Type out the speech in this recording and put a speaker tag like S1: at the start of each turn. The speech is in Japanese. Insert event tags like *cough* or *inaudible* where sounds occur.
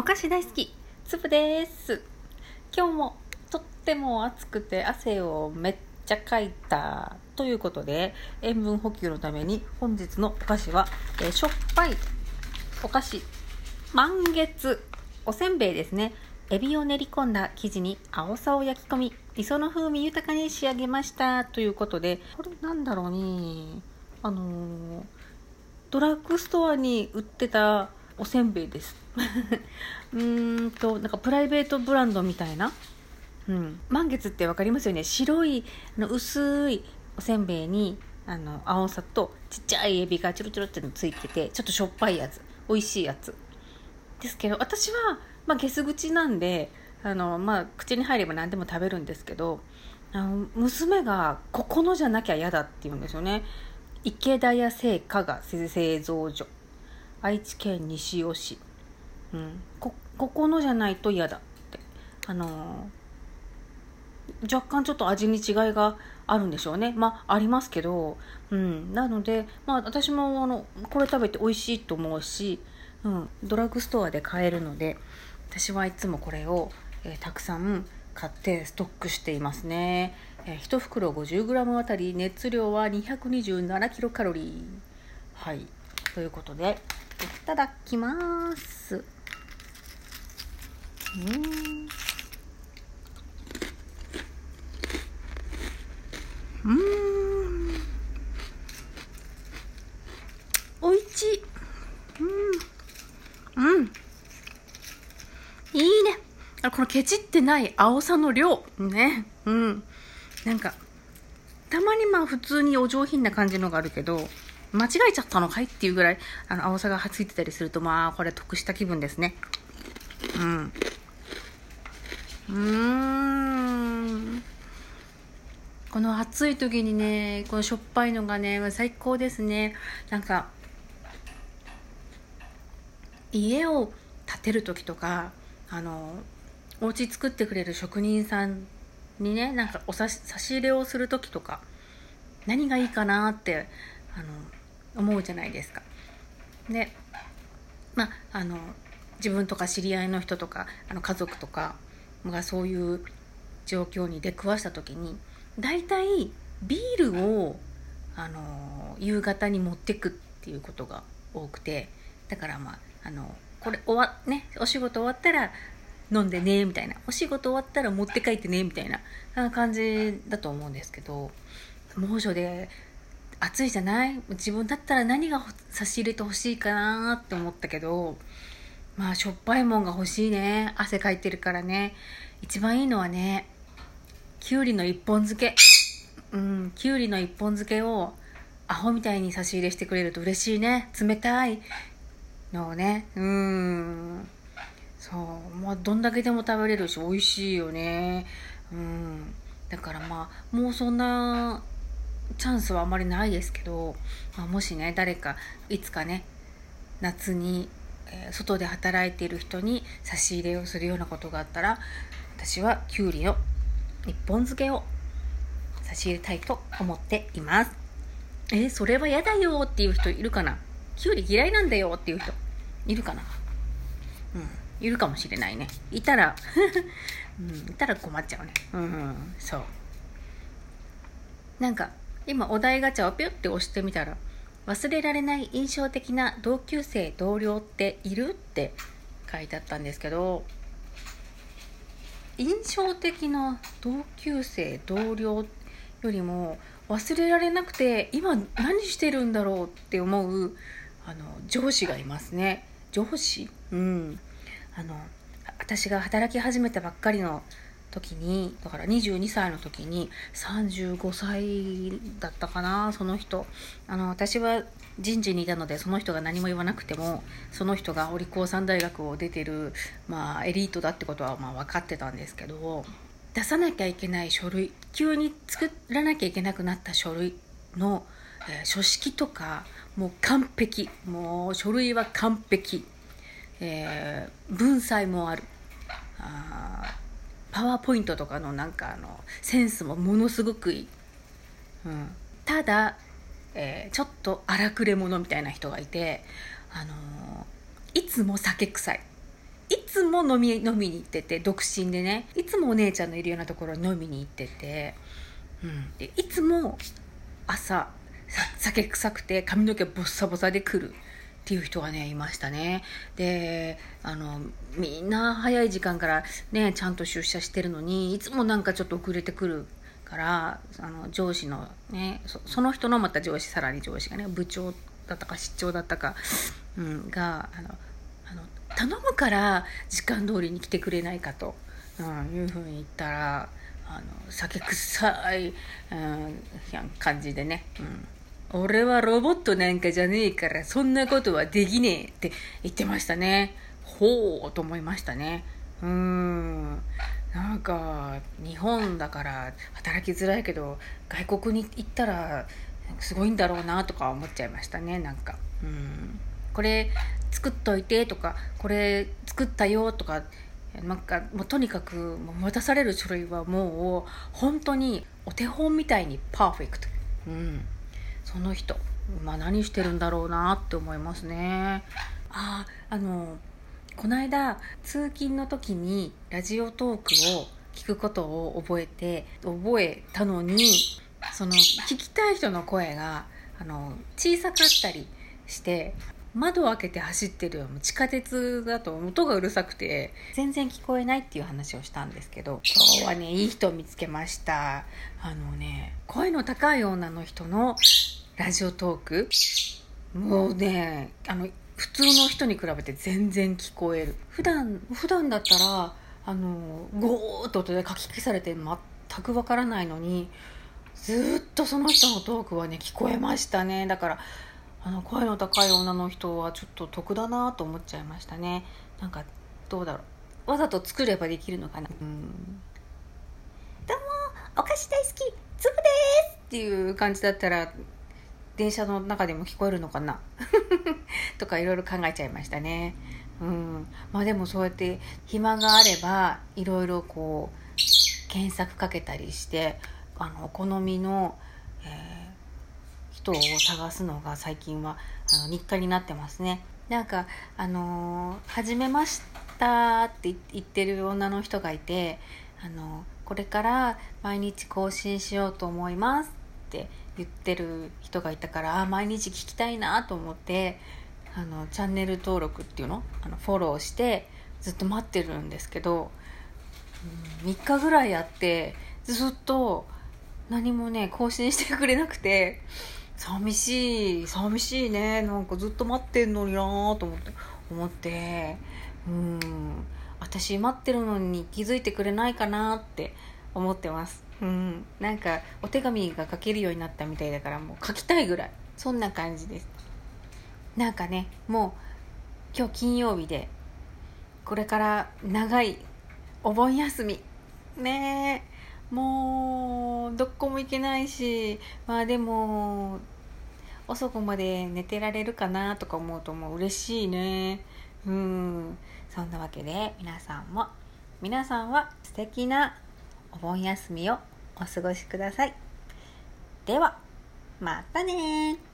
S1: お菓子大好きつぶです。今日もとっても暑くて汗をめっちゃかいたということで塩分補給のために本日のお菓子は、えーしょっぱいお菓子満月おせんべいですね。エビを練り込んだ生地に青さを焼き込み磯の風味豊かに仕上げましたということでこれなんだろうね。あのードラッグストアに売ってたおせんべいです。*laughs* うーんとなんかプライベートブランドみたいな、うん、満月って分かりますよね？白いの薄いおせんべいにあの青さとちっちゃいエビがチュルチュルってのついててちょっとしょっぱいやつ。美味しいやつ。ですけど私は、まあ、ゲス口なんであの、まあ、口に入れば何でも食べるんですけどあの娘がここのじゃなきゃ嫌だって言うんですよね。池田屋製菓が製造所。愛知県西尾市、うん、こここのじゃないと嫌だって。あのー若干ちょっと味に違いがあるんでしょうね。まあありますけど、うん、なので、まあ、私もあのこれ食べて美味しいと思うし、うん、ドラッグストアで買えるので私はいつもこれを、えーたくさん買ってストックしていますね、えー、1袋 50g あたり熱量は227キロカロリー。はい。ということでいただきます。うん。うん。おいしいうんうん。いいね。あこのケチってない青さの量。ね。うん。なんかたまにまあ普通にお上品な感じのがあるけど間違えちゃったのかいっていうぐらいあの青さがはついてたりするとまあこれ得した気分ですね。うん。うん。この暑い時にねこのしょっぱいのがね最高ですね。なんか家を建てる時とかあのお家作ってくれる職人さんにねなんかお差し差し入れをする時とか何がいいかなってあの思うじゃないですか。でまああの自分とか知り合いの人とかあの家族とかがそういう状況に出くわした時に大体ビールをあの夕方に持ってくっていうことが多くてだからまああのこれ終わねお仕事終わったら飲んでねみたいなお仕事終わったら持って帰ってねみたいな感じだと思うんですけど猛暑で暑いじゃない？自分だったら何が差し入れてほしいかなって思ったけどまあしょっぱいもんが欲しいね。汗かいてるからね。一番いいのはねきゅうりの一本漬け。うんきゅうりの一本漬けをアホみたいに差し入れしてくれると嬉しいね。冷たい。のをね。うん。そう。まあどんだけでも食べれるし美味しいよね。うん。だからまあもうそんなチャンスはあまりないですけど、まあ、もしね誰かいつかね夏に、え外で働いている人に差し入れをするようなことがあったら私はきゅうりの一本漬けを差し入れたいと思っています。えそれは嫌だよっていう人いるかな？きゅうり嫌いなんだよっていう人いるかな？うんいるかもしれないね。いたら *laughs* うんいたら困っちゃうね。うん、うん、そう。なんか今お題ガチャをピュッて押してみたら忘れられない印象的な同級生同僚っているって書いてあったんですけど印象的な同級生同僚よりも忘れられなくて今何してるんだろうって思うあの上司がいますね。上司？うん。あの私が働き始めたばっかりの時にだから22歳の時に35歳だったかなその人。あの私は人事にいたのでその人が何も言わなくてもその人がお利口さん大学を出てる、まあ、エリートだってことはまあ分かってたんですけど出さなきゃいけない書類急に作らなきゃいけなくなった書類の、えー書式とかもう完璧。もう書類は完璧、えー文才もある。あパワーポイントとかのなんかあのセンスもものすごくいい、うん、ただ、えーちょっと荒くれ者みたいな人がいて、あのーいつも酒臭い。いつも飲み飲みに行ってて独身でね。いつもお姉ちゃんのいるようなところに飲みに行ってて、うん、でいつも朝酒臭くて髪の毛ボッサボサで来る。っていう人がねいましたね。であのみんな早い時間からねちゃんと出社してるのにいつもなんかちょっと遅れてくるからあの上司のねその人のまた上司さらに上司がね部長だったか出張だったか、うん、があのあの頼むから時間通りに来てくれないかと、うん、いうふうに言ったらあの酒臭い、うん、感じでね、うん、俺はロボットなんかじゃねえからそんなことはできねえって言ってましたね。ほうと思いましたね。うーん。なんか日本だから働きづらいけど外国に行ったらすごいんだろうなとか思っちゃいましたねなんか。うん。これ作っといてとかこれ作ったよとかなんかもうとにかく渡される書類はもう本当にお手本みたいにパーフェクト、うん、その人、まあ、何してるんだろうなって思いますね。ああのこの間通勤の時にラジオトークを聞くことを覚えて覚えたのにその聞きたい人の声があの小さかったりして窓を開けて走ってる地下鉄だと音がうるさくて全然聞こえないっていう話をしたんですけど今日はねいい人を見つけました。あのね声の高い女の人のラジオトーク？もうねあの普通の人に比べて全然聞こえる。普段普段だったらあのゴーッと音で書き消されて全くわからないのにずっとその人のトークはね聞こえましたね。だからあの声の高い女の人はちょっと得だなと思っちゃいましたね。なんかどうだろう。わざと作ればできるのかな。うんどうもお菓子大好きつぶですっていう感じだったら電車の中でも聞こえるのかな？*laughs* とかいろいろ考えちゃいましたね。うん。まあでもそうやって暇があればいろいろこう検索かけたりしてあのお好みの、えー、人を探すのが最近はあの日課になってますね。なんかあのー、初めましたって言ってる女の人がいて、あのー、これから毎日更新しようと思いますって言ってる人がいたからあ毎日聞きたいなと思ってあのチャンネル登録っていうの？あのフォローしてずっと待ってるんですけど、うん、3日ぐらいやってずっと何もね更新してくれなくて寂しい寂しいねなんかずっと待ってんのになーと思って思ってうん私待ってるのに気づいてくれないかなって思ってます。うん。なんかお手紙が書けるようになったみたいだからもう書きたいぐらい。そんな感じです。なんかねもう今日金曜日でこれから長いお盆休み。ねえ。もうどこも行けないし。まあでも遅くまで寝てられるかなとか思うともう嬉しいね。うん。そんなわけで皆さんも皆さんは素敵なお盆休みをお過ごしください。ではまたね